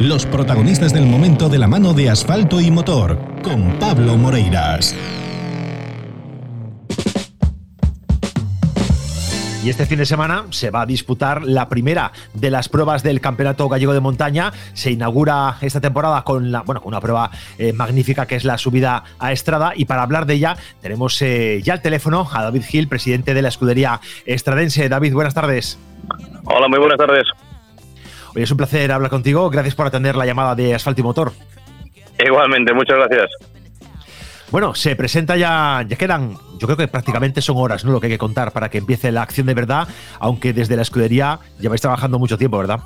Los protagonistas del momento de la mano de asfalto y motor, con Pablo Moreiras. Y este fin de semana se va a disputar la primera de las pruebas del Campeonato Gallego de Montaña. Se inaugura esta temporada con, la, bueno, una prueba eh, magnífica que es la subida a Estrada. Y para hablar de ella tenemos eh, ya al teléfono a David Gil, presidente de la escudería estradense. David, buenas tardes. Hola, muy buenas tardes. Es un placer hablar contigo. Gracias por atender la llamada de Asfalto y Motor. Igualmente, muchas gracias. Bueno, se presenta ya, ya quedan, yo creo que prácticamente son horas, ¿no? Lo que hay que contar para que empiece la acción de verdad, aunque desde la escudería lleváis trabajando mucho tiempo, ¿verdad?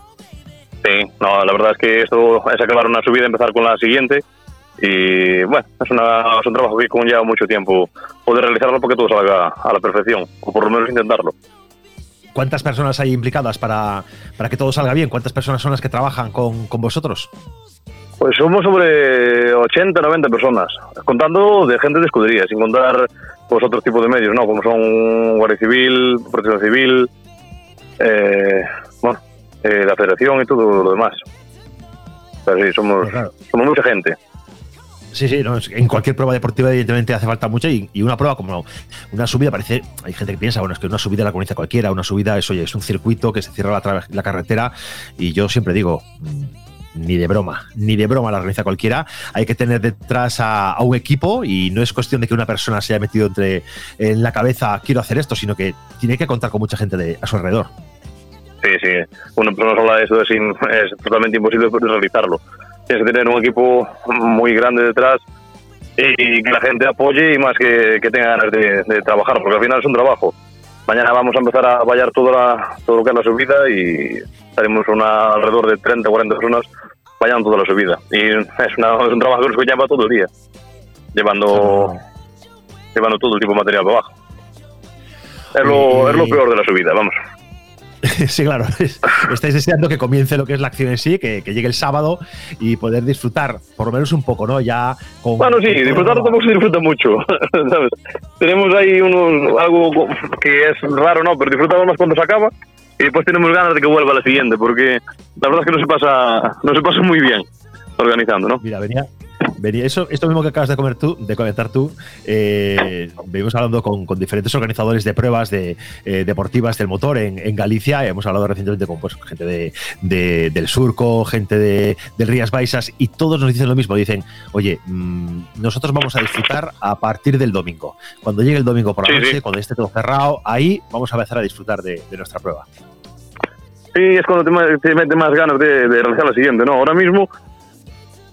Sí, no, la verdad es que esto es acabar una subida y empezar con la siguiente. Y bueno, es, una, es un trabajo que conlleva mucho tiempo poder realizarlo porque todo salga a la perfección, o por lo menos intentarlo. ¿Cuántas personas hay implicadas para, para que todo salga bien? ¿Cuántas personas son las que trabajan con, con vosotros? Pues somos sobre 80, 90 personas, contando de gente de escudería, sin contar pues otros tipos de medios, ¿no? Como son Guardia Civil, Protección Civil, eh, bueno, eh, la Federación y todo lo demás. Pero sí, somos, Pues claro. somos mucha gente. Sí, sí, no, en cualquier prueba deportiva evidentemente hace falta mucha y, una prueba como una subida parece, hay gente que piensa, bueno, es que una subida la conoce cualquiera, una subida es, oye, es un circuito que se cierra la, la carretera y yo siempre digo, mm, ni de broma, ni de broma la organiza cualquiera, hay que tener detrás a, a un equipo y no es cuestión de que una persona se haya metido entre en la cabeza, quiero hacer esto, sino que tiene que contar con mucha gente de- a su alrededor. Sí, sí. Una persona sola eso es, in- es totalmente imposible realizarlo. Tienes que tener un equipo muy grande detrás y que la gente apoye y más que, que tenga ganas de, de trabajar, porque al final es un trabajo. Mañana vamos a empezar a vallar toda la, todo lo que es la subida y estaremos una, alrededor de 30 o 40 personas vallando toda la subida. Y es, una- es un trabajo que nos lleva todo el día, llevando, llevando todo el tipo de material para abajo. Es lo, es lo peor de la subida, vamos. sí, claro. es- Estáis deseando que comience lo que es la acción en sí, que, que llegue el sábado y poder disfrutar, por lo menos un poco, ¿no? Ya con. Bueno, sí, disfrutar tampoco se disfruta mucho, ¿sabes? Tenemos ahí unos, algo que es raro, ¿no? Pero disfrutamos más cuando se acaba y después tenemos ganas de que vuelva la siguiente, porque la verdad es que no se pasa, no se pasa muy bien organizando, ¿no? Mira, venía. Venía eso, esto mismo que acabas de, comer tú, de comentar tú, eh, venimos hablando con, con diferentes organizadores de pruebas de, eh, deportivas del motor en, en Galicia. Hemos hablado recientemente con pues, gente de, de- del Surco, gente de, del Rías Baixas, y todos nos dicen lo mismo. Dicen, oye, mm, nosotros vamos a disfrutar a partir del domingo. Cuando llegue el domingo por la Sí, noche, sí. cuando esté todo cerrado, ahí vamos a empezar a disfrutar de, de nuestra prueba. Sí, es cuando te, te mete más ganas de, de realizar la siguiente, ¿no? Ahora mismo,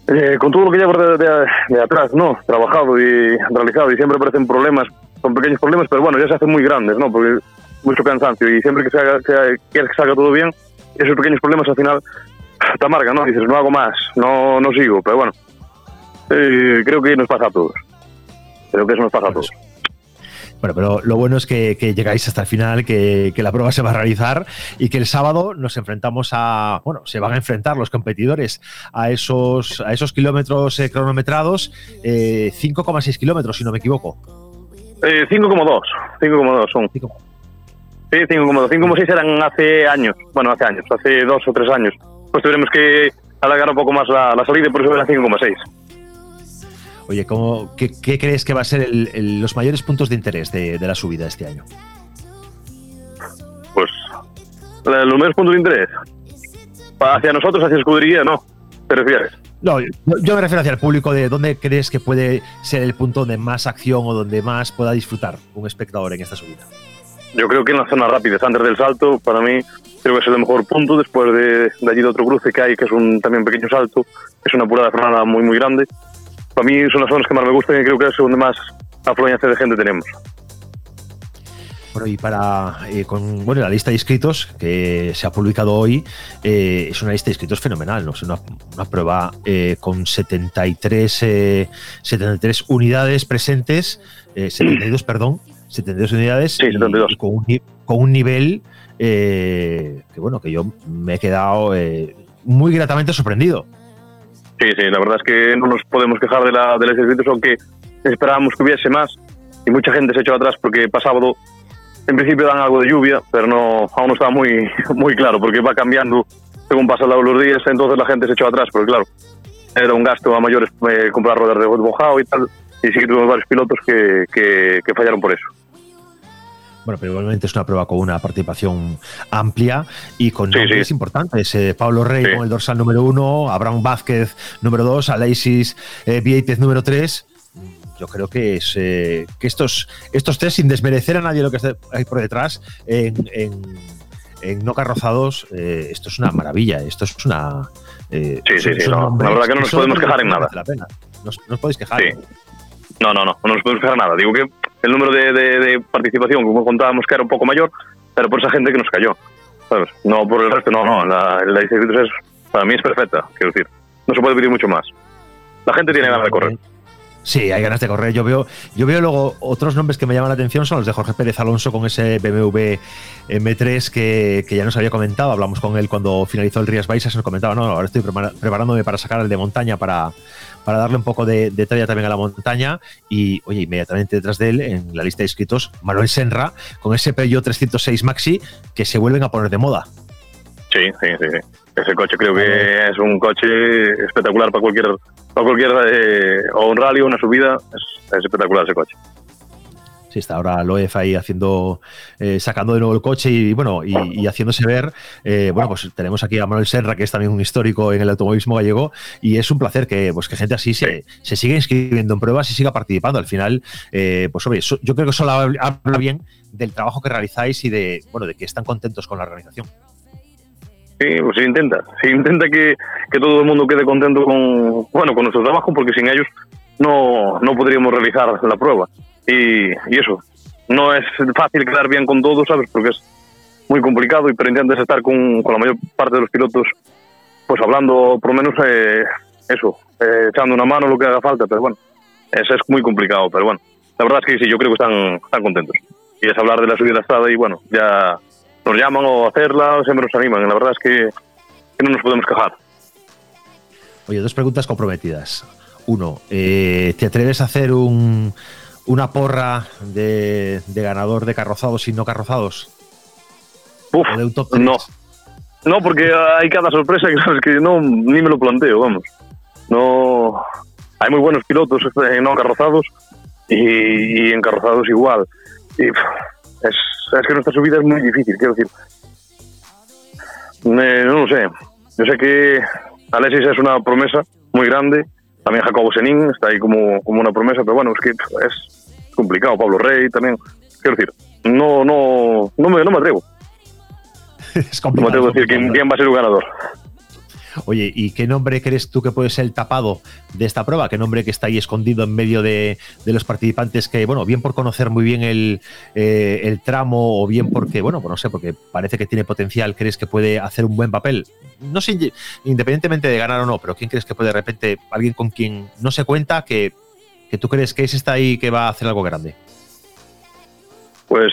eh, con todo lo que llevo de, de- de atrás, ¿no? Trabajado y realizado, y siempre aparecen problemas, son pequeños problemas, pero bueno, ya se hacen muy grandes, ¿no? Porque mucho cansancio, y siempre que se haga, que que salga todo bien, esos pequeños problemas al final te amargan, ¿no? Dices, no hago más, no, no sigo, pero bueno, eh, creo que nos pasa a todos. Creo que eso nos pasa a todos. Bueno, pero lo bueno es que, que llegáis hasta el final, que, que la prueba se va a realizar y que el sábado nos enfrentamos a, bueno, se van a enfrentar los competidores a esos, a esos kilómetros eh, cronometrados, eh, 5,6 kilómetros, si no me equivoco. Eh, 5,2, 5,2 son. Sí, 5,2. 5,6 eran hace años. Bueno, hace años, hace dos o tres años. Pues tuvimos que alargar un poco más la, la salida y por eso era 5,6. Oye, ¿cómo, qué, qué crees que va a ser el- el- los mayores puntos de interés de, de la subida este año? Pues la- los medios puntos de interés. Hacia nosotros, hacia escudería, no. ¿Te refieres? No, yo, me refiero hacia el público de dónde crees que puede ser el punto donde más acción o donde más pueda disfrutar un espectador en esta subida. Yo creo que en las zonas rápidas, antes del salto, para mí creo que es el mejor punto. Después de, de allí de otro cruce que hay, que es un también pequeño salto, es una apurada frenada muy, muy grande. Para mí son las zonas que más me gustan y creo que es donde más afluencia de gente tenemos. Bueno, y para eh, con bueno, la lista de inscritos que se ha publicado hoy, eh, es una lista de inscritos fenomenal, ¿no? Es una, una prueba eh, con 73, eh, 73 unidades presentes, eh, 72, perdón, 72 unidades Sí, y- 72. y con, un, con un nivel eh, que bueno, que yo me he quedado eh, muy gratamente sorprendido. Sí, sí, la verdad es que no nos podemos quejar de la de los aunque esperábamos que hubiese más y mucha gente se echó atrás porque para sábado en principio dan algo de lluvia, pero no aún no está muy muy claro porque va cambiando según pasan los días, entonces la gente se echó atrás, porque claro, era un gasto a mayores eh, comprar ruedas de mojado y tal, y sí que tuvimos varios pilotos que, que fallaron por eso. Bueno, pero igualmente es una prueba con una participación amplia y con sí, nombres sí. importantes. Eh, Pablo Rey sí. con el dorsal número uno, Abraham Vázquez número dos, Alexis eh, número tres. Yo creo que es eh, que estos, estos tres, sin desmerecer a nadie lo que hay por detrás, en, en, en no carrozados, eh, esto es una maravilla. Esto es una. Eh, sí, sí, sí. No, la verdad que no nos podemos quejar en nada. La pena. No, no os podéis quejar. Sí. No, no, no, no nos podemos quejar en nada. Digo que el número de, de, de, participación, como contábamos, que era un poco mayor, pero por esa gente que nos cayó. ¿sabes? No por el resto, no, no. La, la es, para mí es perfecta, quiero decir. No se puede pedir mucho más. La gente tiene ganas de correr. Sí, hay ganas de correr. Yo veo, yo veo luego otros nombres que me llaman la atención son los de Jorge Pérez Alonso con ese BMW M3 que, que ya nos había comentado. Hablamos con él cuando finalizó el Rías Baixas. Nos comentaba, no, ahora estoy preparándome para sacar el de montaña para, para darle un poco de, de talla también a la montaña. Y, oye, inmediatamente detrás de él, en la lista de inscritos, Manuel Senra con ese Peugeot 306 Maxi que se vuelven a poner de moda. Sí, sí, sí. sí. Ese coche creo que es un coche espectacular para cualquier, para cualquier eh, o un rally o una subida. Es, es, espectacular ese coche. Sí, está ahora Loef ahí haciendo, eh, sacando de nuevo el coche y bueno, y, y haciéndose ver. Eh, bueno, pues tenemos aquí a Manuel Serra, que es también un histórico en el automovilismo gallego, y es un placer que, pues, que gente así se, se siga inscribiendo en pruebas y siga participando. Al final, eh, pues hombre, yo creo que eso habla bien del trabajo que realizáis y de, bueno, de que están contentos con la organización. Sí, pues intenta. Se intenta que, que, todo el mundo quede contento con, bueno, con nuestro trabajo, porque sin ellos no, no podríamos realizar la prueba. Y, y, eso, no es fácil quedar bien con todos, ¿sabes? Porque es muy complicado y pero intentas estar con, con la mayor parte de los pilotos, pues hablando por lo menos eh, eso, eh, echando una mano lo que haga falta, pero bueno, eso es muy complicado, pero bueno, la verdad es que sí, yo creo que están, están contentos. Y es hablar de la subida la estrada y bueno, ya nos llaman o hacerla, siempre nos animan. La verdad es que, que no nos podemos quejar. Oye, dos preguntas comprometidas. Uno, eh, ¿te atreves a hacer un, una porra de, de, ganador de carrozados y no carrozados? Uf, de un top no. No, porque hay cada sorpresa que, sabes, que no, ni me lo planteo, vamos. No, hay muy buenos pilotos eh, no carrozados y, y en carrozados igual. Y, es, es que nuestra subida es muy difícil, quiero decir. No lo sé. Yo sé que Alexis es una promesa muy grande. También Jacobo Senín está ahí como, como una promesa, pero bueno, es que es complicado. Pablo Rey también. Quiero decir, no, no, no, me, no me atrevo. es complicado. No me atrevo a decir quién, quién va a ser el ganador. Oye, ¿y qué nombre crees tú que puede ser el tapado de esta prueba? ¿Qué nombre que está ahí escondido en medio de, los participantes que, bueno, bien por conocer muy bien el, eh, tramo o bien porque, bueno, pues no sé, porque parece que tiene potencial, crees que puede hacer un buen papel? No sé, independientemente de ganar o no, pero ¿quién crees que puede de repente, alguien con quien no se cuenta, que, tú crees que ese está ahí que va a hacer algo grande? Pues,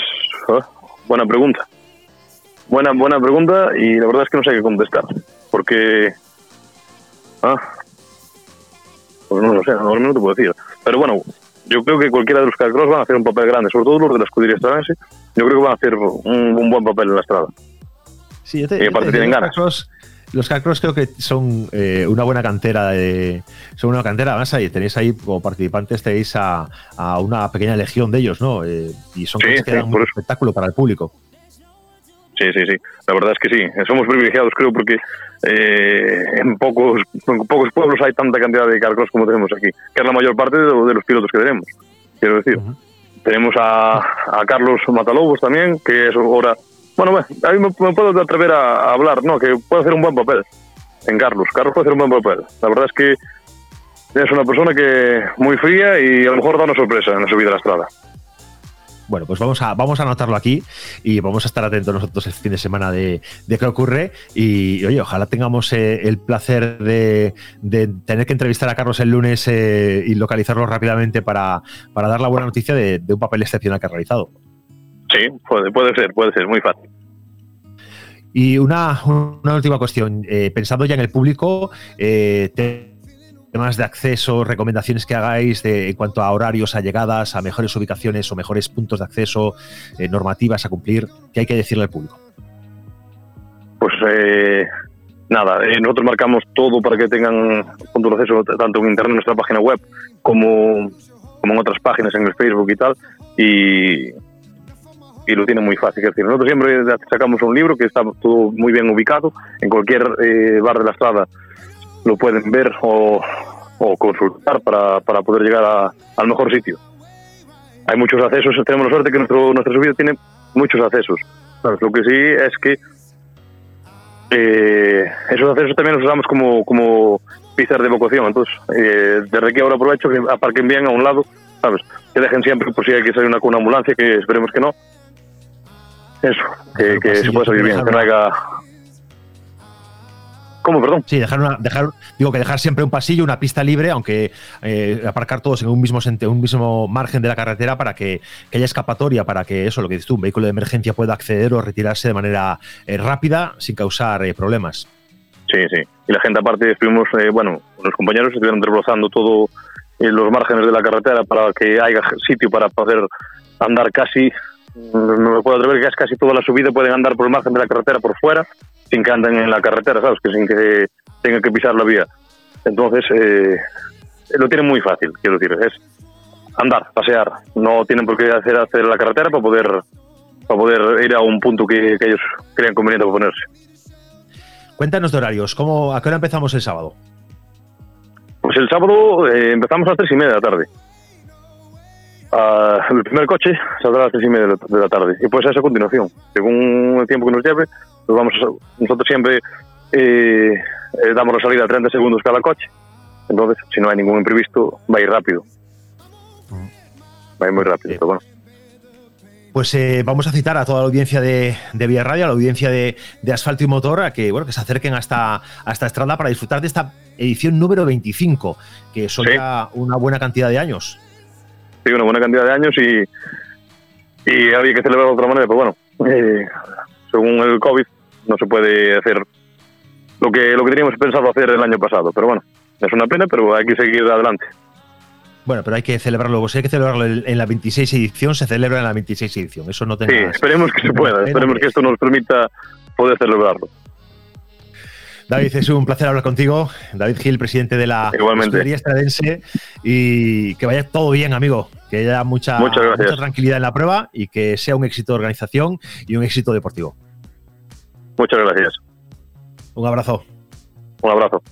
buena pregunta. Buena, buena pregunta y la verdad es que no sé qué contestar porque ah, pues no lo sé, no, no te puedo decir. Pero bueno, yo creo que cualquiera de los carcross van a hacer un papel grande, sobre todo los de la escudería estradense, yo creo que van a hacer un, un buen papel en la estrada. Sí, yo te, y aparte yo te, tienen ganas. Carcross, los carcross creo que son eh, una buena cantera de, son una cantera además ahí tenéis ahí como participantes tenéis a, a una pequeña legión de ellos no eh, y son sí, que dan un espectáculo para el público Sí, sí, sí. La verdad es que sí. Somos privilegiados, creo, porque eh, en, pocos, en pocos pueblos hay tanta cantidad de carcross como tenemos aquí, que es la mayor parte de, de los pilotos que tenemos. Quiero decir, uh -huh. tenemos a, a, Carlos Matalobos también, que es ahora. Bueno, a mí me, me puedo atrever a, a, hablar, ¿no? Que puede hacer un buen papel en Carlos. Carlos puede hacer un buen papel. La verdad es que es una persona que muy fría y a lo mejor da una sorpresa en la subida a la estrada. Bueno, pues vamos a, vamos a anotarlo aquí y vamos a estar atentos nosotros el fin de semana de, de qué ocurre. Y, y, oye, ojalá tengamos eh, el placer de, de, tener que entrevistar a Carlos el lunes eh, y localizarlo rápidamente para, para, dar la buena noticia de, de, un papel excepcional que ha realizado. Sí, puede, puede ser, puede ser, muy fácil. Y una, una última cuestión, eh, pensando ya en el público, eh, te temas de acceso, recomendaciones que hagáis de, en cuanto a horarios, a llegadas, a mejores ubicaciones o mejores puntos de acceso, eh, normativas a cumplir, ¿qué hay que decirle al público? Pues eh, nada, eh, nosotros marcamos todo para que tengan punto de acceso tanto en internet en nuestra página web como, como en otras páginas en el Facebook y tal y, y lo tienen muy fácil. Es decir, nosotros siempre sacamos un libro que está todo muy bien ubicado en cualquier eh, bar de la estrada lo pueden ver o, o consultar para, para poder llegar a, al mejor sitio. Hay muchos accesos, tenemos la suerte que nuestro, nuestra subida tiene muchos accesos. Claro, lo que sí es que eh, esos accesos también los usamos como, como pistas de evacuación. Entonces, eh, desde aquí ahora aprovecho que aparquen bien a un lado, ¿sabes? Que dejen siempre por si hay que salir una, con una ambulancia, que esperemos que no. Eso, que, que se pueda salir bien, que no haya ¿Cómo, perdón? Sí, dejar, una, dejar, digo que dejar siempre un pasillo, una pista libre, aunque eh, aparcar todos en un mismo un mismo margen de la carretera para que, que, haya escapatoria, para que eso, lo que dices tú, un vehículo de emergencia pueda acceder o retirarse de manera eh, rápida sin causar eh, problemas. Sí, sí. Y la gente aparte estuvimos, eh, bueno, los compañeros estuvieron desbrozando todo los márgenes de la carretera para que haya sitio para poder andar casi, no me puedo atrever que es casi toda la subida pueden andar por el margen de la carretera por fuera sin que anden en la carretera, ¿sabes? Que sin que tengan que pisar la vía. Entonces, eh, lo tienen muy fácil, quiero decir, es andar, pasear. No tienen por qué hacer, hacer la carretera para poder, para poder ir a un punto que, que ellos crean conveniente para ponerse. Cuéntanos de horarios, ¿cómo, ¿a qué hora empezamos el sábado? Pues el sábado eh, empezamos a las tres y media de la tarde. Uh, el primer coche saldrá a las tres y media de la tarde y pues es a continuación, según el tiempo que nos lleve, pues vamos nosotros siempre eh, eh, damos la salida a 30 segundos cada coche. Entonces, si no hay ningún imprevisto, va a ir rápido. Va a ir muy rápido, pero bueno. Pues eh, vamos a citar a toda la audiencia de, de Vía Radio, a la audiencia de, de, Asfalto y Motor, a que, bueno, que se acerquen hasta, hasta Estrada para disfrutar de esta edición número 25, que son sí. ya una buena cantidad de años. Sí, una buena cantidad de años y, y había que celebrar de otra manera, pero bueno, eh, según el COVID no se puede hacer lo que lo que teníamos pensado hacer el año pasado. Pero bueno, es una pena, pero hay que seguir adelante. Bueno, pero hay que celebrarlo. Si hay que celebrarlo en la 26 edición, se celebra en la 26 edición. Eso no tenga Sí, esperemos que se pueda. Esperemos que esto nos permita poder celebrarlo. David, es un placer hablar contigo. David Gil, presidente de la Igualmente. Estradense. Y que vaya todo bien, amigo. Que haya mucha, mucha tranquilidad en la prueba y que sea un éxito de organización y un éxito deportivo. Muchas gracias. Un abrazo. Un abrazo.